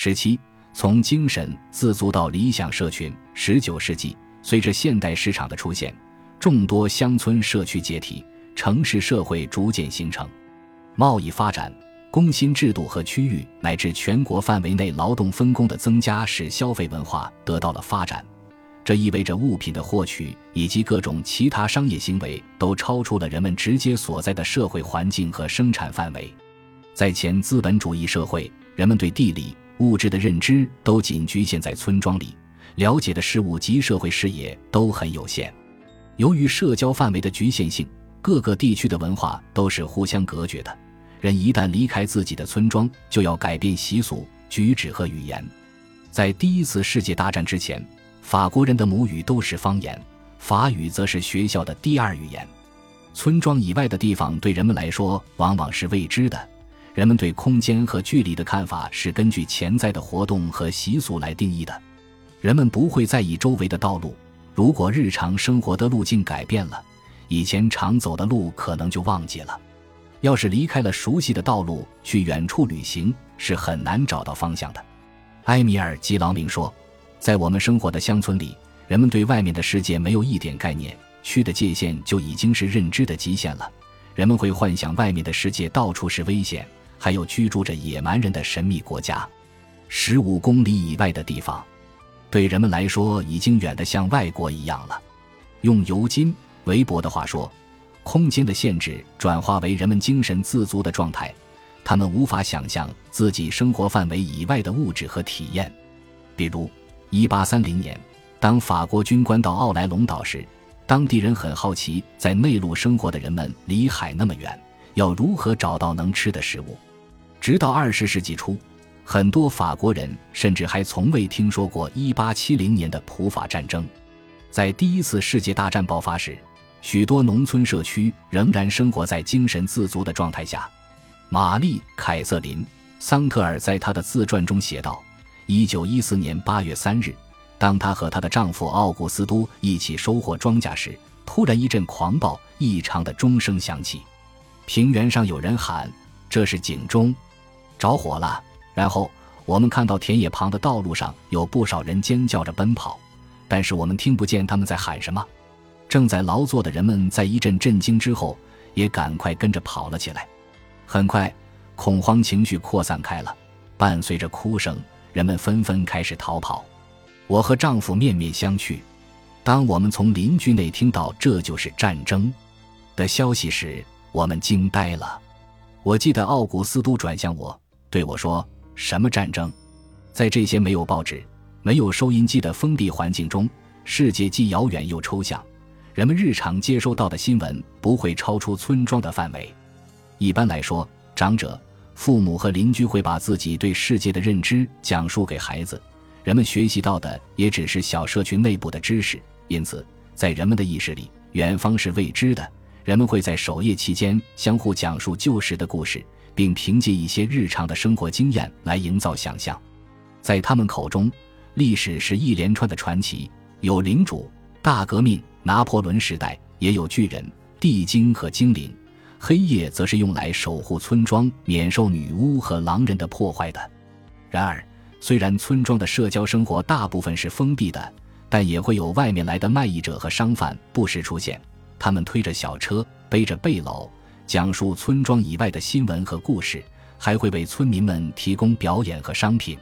十七，从精神自足到理想社群。十九世纪，随着现代市场的出现，众多乡村社区解体，城市社会逐渐形成，贸易发展。工薪制度和区域乃至全国范围内劳动分工的增加，使消费文化得到了发展。这意味着物品的获取以及各种其他商业行为都超出了人们直接所在的社会环境和生产范围。在前资本主义社会，人们对地理、物质的认知都仅局限在村庄里，了解的事物及社会视野都很有限。由于社交范围的局限性，各个地区的文化都是互相隔绝的。人一旦离开自己的村庄，就要改变习俗、举止和语言。在第一次世界大战之前，法国人的母语都是方言，法语则是学校的第二语言。村庄以外的地方对人们来说往往是未知的。人们对空间和距离的看法是根据潜在的活动和习俗来定义的。人们不会在意周围的道路，如果日常生活的路径改变了，以前常走的路可能就忘记了。要是离开了熟悉的道路去远处旅行，是很难找到方向的。埃米尔·基劳明说，在我们生活的乡村里，人们对外面的世界没有一点概念，区的界限就已经是认知的极限了。人们会幻想外面的世界到处是危险，还有居住着野蛮人的神秘国家。十五公里以外的地方，对人们来说已经远得像外国一样了。用尤金·韦伯的话说。空间的限制转化为人们精神自足的状态，他们无法想象自己生活范围以外的物质和体验。比如，1830年，当法国军官到奥莱龙岛时，当地人很好奇，在内陆生活的人们离海那么远，要如何找到能吃的食物。直到20世纪初，很多法国人甚至还从未听说过1870年的普法战争。在第一次世界大战爆发时。许多农村社区仍然生活在精神自足的状态下。玛丽·凯瑟琳·桑特尔在她的自传中写道：“一九一四年八月三日，当她和她的丈夫奥古斯都一起收获庄稼时，突然一阵狂暴异常的钟声响起。平原上有人喊：‘这是警钟，着火了！’然后我们看到田野旁的道路上有不少人尖叫着奔跑，但是我们听不见他们在喊什么。”正在劳作的人们在一阵震惊之后，也赶快跟着跑了起来。很快，恐慌情绪扩散开了，伴随着哭声，人们纷纷开始逃跑。我和丈夫面面相觑。当我们从邻居那听到这就是战争的消息时，我们惊呆了。我记得奥古斯都转向我，对我说：“什么战争？在这些没有报纸、没有收音机的封闭环境中，世界既遥远又抽象。”人们日常接收到的新闻不会超出村庄的范围。一般来说，长者、父母和邻居会把自己对世界的认知讲述给孩子。人们学习到的也只是小社群内部的知识，因此，在人们的意识里，远方是未知的。人们会在守夜期间相互讲述旧时的故事，并凭借一些日常的生活经验来营造想象。在他们口中，历史是一连串的传奇，有领主、大革命。拿破仑时代也有巨人、地精和精灵，黑夜则是用来守护村庄免受女巫和狼人的破坏的。然而，虽然村庄的社交生活大部分是封闭的，但也会有外面来的卖艺者和商贩不时出现。他们推着小车，背着背篓，讲述村庄以外的新闻和故事，还会为村民们提供表演和商品。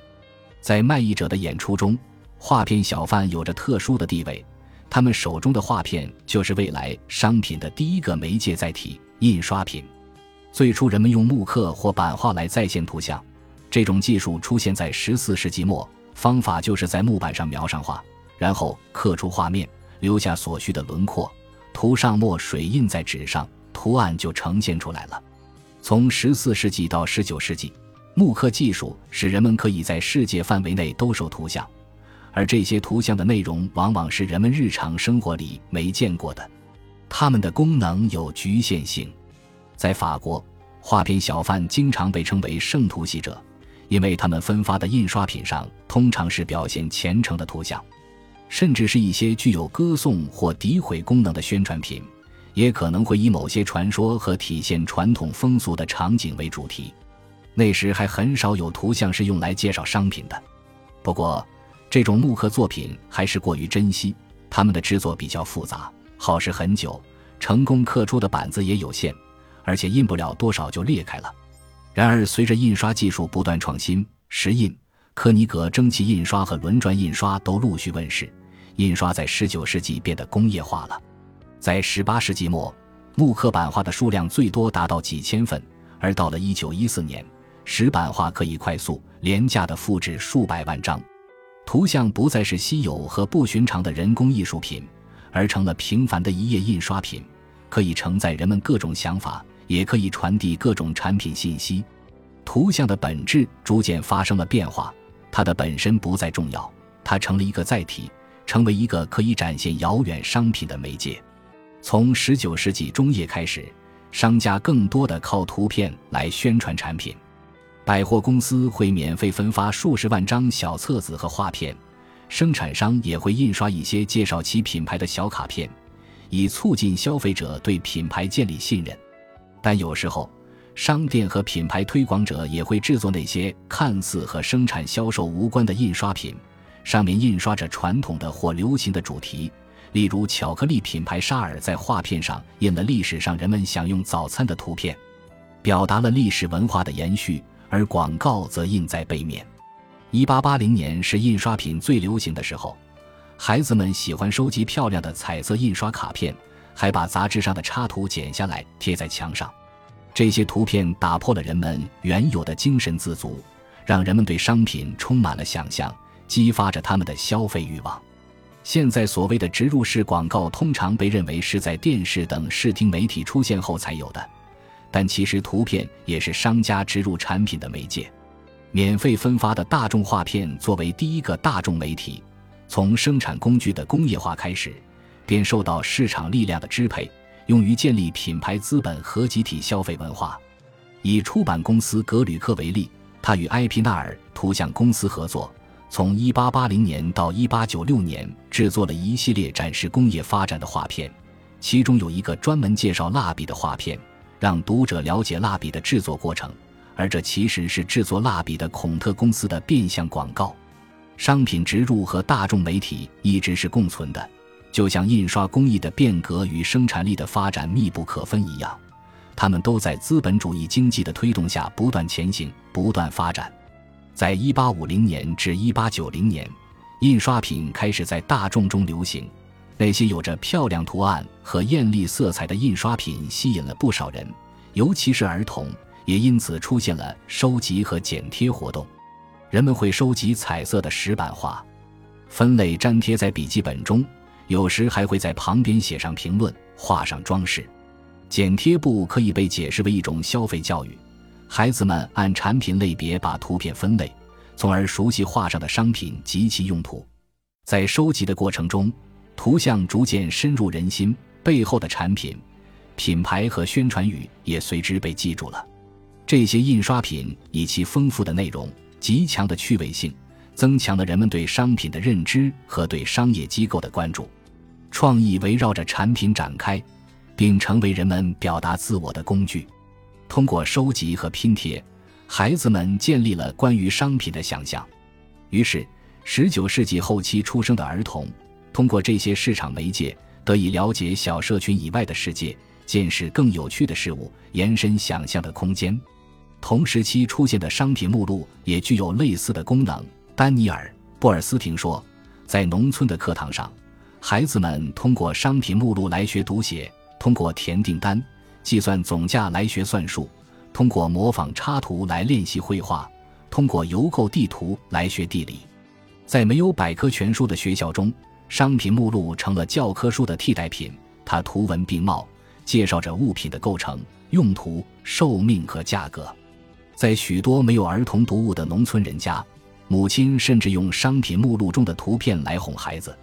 在卖艺者的演出中，画片小贩有着特殊的地位。他们手中的画片就是未来商品的第一个媒介载体——印刷品。最初，人们用木刻或版画来再现图像，这种技术出现在十四世纪末。方法就是在木板上描上画，然后刻出画面，留下所需的轮廓，涂上墨水印在纸上，图案就呈现出来了。从十四世纪到十九世纪，木刻技术使人们可以在世界范围内兜售图像。而这些图像的内容往往是人们日常生活里没见过的，它们的功能有局限性。在法国，画片小贩经常被称为圣图系者，因为他们分发的印刷品上通常是表现虔诚的图像，甚至是一些具有歌颂或诋毁功能的宣传品，也可能会以某些传说和体现传统风俗的场景为主题。那时还很少有图像是用来介绍商品的。不过，这种木刻作品还是过于珍惜，它们的制作比较复杂，耗时很久，成功刻出的板子也有限，而且印不了多少就裂开了。然而，随着印刷技术不断创新，石印、柯尼格蒸汽印刷和轮转印刷都陆续问世，印刷在19世纪变得工业化了。在18世纪末，木刻版画的数量最多达到几千份，而到了1914年。石版画可以快速、廉价地复制数百万张，图像不再是稀有和不寻常的人工艺术品，而成了平凡的一页印刷品，可以承载人们各种想法，也可以传递各种产品信息。图像的本质逐渐发生了变化，它的本身不再重要，它成了一个载体，成为一个可以展现遥远商品的媒介。从19世纪中叶开始，商家更多的靠图片来宣传产品。百货公司会免费分发数十万张小册子和画片，生产商也会印刷一些介绍其品牌的小卡片，以促进消费者对品牌建立信任。但有时候，商店和品牌推广者也会制作那些看似和生产销售无关的印刷品，上面印刷着传统的或流行的主题。例如，巧克力品牌沙尔在画片上印了历史上人们享用早餐的图片，表达了历史文化的延续。而广告则印在背面。一八八零年是印刷品最流行的时候，孩子们喜欢收集漂亮的彩色印刷卡片，还把杂志上的插图剪下来贴在墙上。这些图片打破了人们原有的精神自足，让人们对商品充满了想象，激发着他们的消费欲望。现在所谓的植入式广告，通常被认为是在电视等视听媒体出现后才有的。但其实，图片也是商家植入产品的媒介。免费分发的大众画片作为第一个大众媒体，从生产工具的工业化开始，便受到市场力量的支配，用于建立品牌资本和集体消费文化。以出版公司格吕克为例，他与埃皮纳尔图像公司合作，从1880年到1896年制作了一系列展示工业发展的画片，其中有一个专门介绍蜡笔的画片。让读者了解蜡笔的制作过程，而这其实是制作蜡笔的孔特公司的变相广告。商品植入和大众媒体一直是共存的，就像印刷工艺的变革与生产力的发展密不可分一样，他们都在资本主义经济的推动下不断前行、不断发展。在一八五零年至一八九零年，印刷品开始在大众中流行。那些有着漂亮图案和艳丽色彩的印刷品吸引了不少人，尤其是儿童，也因此出现了收集和剪贴活动。人们会收集彩色的石版画，分类粘贴在笔记本中，有时还会在旁边写上评论，画上装饰。剪贴簿可以被解释为一种消费教育，孩子们按产品类别把图片分类，从而熟悉画上的商品及其用途。在收集的过程中，图像逐渐深入人心，背后的产品、品牌和宣传语也随之被记住了。这些印刷品以其丰富的内容、极强的趣味性，增强了人们对商品的认知和对商业机构的关注。创意围绕着产品展开，并成为人们表达自我的工具。通过收集和拼贴，孩子们建立了关于商品的想象。于是，19世纪后期出生的儿童。通过这些市场媒介，得以了解小社群以外的世界，见识更有趣的事物，延伸想象的空间。同时期出现的商品目录也具有类似的功能。丹尼尔·布尔斯廷说，在农村的课堂上，孩子们通过商品目录来学读写，通过填订单、计算总价来学算术，通过模仿插图来练习绘画，通过邮购地图来学地理。在没有百科全书的学校中，商品目录成了教科书的替代品，它图文并茂，介绍着物品的构成、用途、寿命和价格。在许多没有儿童读物的农村人家，母亲甚至用商品目录中的图片来哄孩子。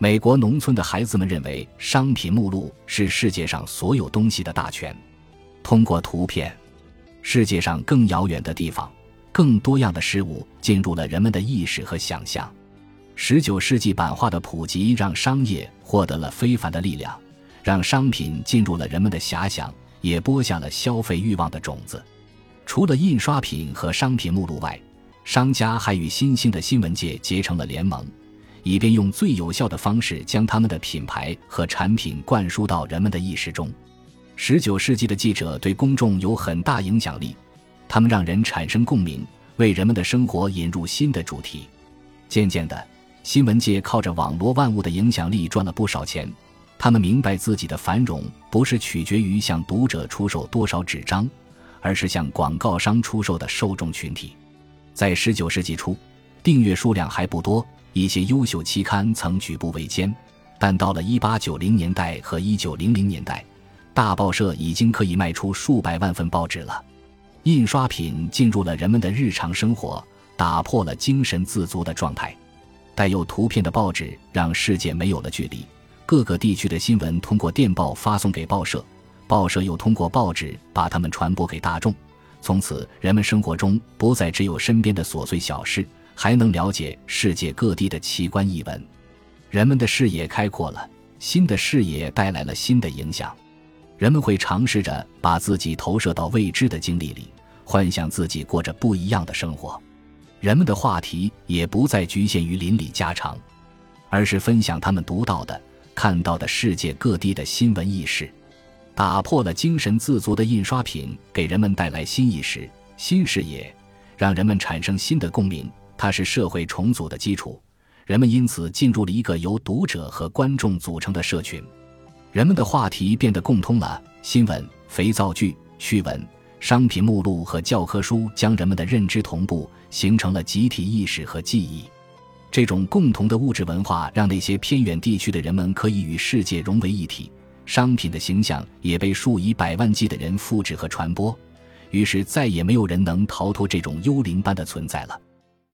美国农村的孩子们认为，商品目录是世界上所有东西的大全。通过图片，世界上更遥远的地方、更多样的事物进入了人们的意识和想象。十九世纪版画的普及，让商业获得了非凡的力量，让商品进入了人们的遐想，也播下了消费欲望的种子。除了印刷品和商品目录外，商家还与新兴的新闻界结成了联盟，以便用最有效的方式将他们的品牌和产品灌输到人们的意识中。十九世纪的记者对公众有很大影响力，他们让人产生共鸣，为人们的生活引入新的主题。渐渐的，新闻界靠着网络万物的影响力赚了不少钱。他们明白自己的繁荣不是取决于向读者出售多少纸张，而是向广告商出售的受众群体。在十九世纪初，订阅数量还不多，一些优秀期刊曾举步维艰。但到了一八九零年代和一九零零年代，大报社已经可以卖出数百万份报纸了。印刷品进入了人们的日常生活，打破了精神自足的状态。带有图片的报纸让世界没有了距离。各个地区的新闻通过电报发送给报社，报社又通过报纸把它们传播给大众。从此，人们生活中不再只有身边的琐碎小事，还能了解世界各地的奇观异闻。人们的视野开阔了，新的视野带来了新的影响。人们会尝试着把自己投射到未知的经历里，幻想自己过着不一样的生活。人们的话题也不再局限于邻里家常，而是分享他们读到的。看到的世界各地的新闻轶事，打破了精神自足的印刷品，给人们带来新意识、新视野，让人们产生新的共鸣。它是社会重组的基础，人们因此进入了一个由读者和观众组成的社群。人们的话题变得共通了，新闻、肥皂剧、趣闻、商品目录和教科书将人们的认知同步，形成了集体意识和记忆。这种共同的物质文化，让那些偏远地区的人们可以与世界融为一体。商品的形象也被数以百万计的人复制和传播，于是再也没有人能逃脱这种幽灵般的存在了。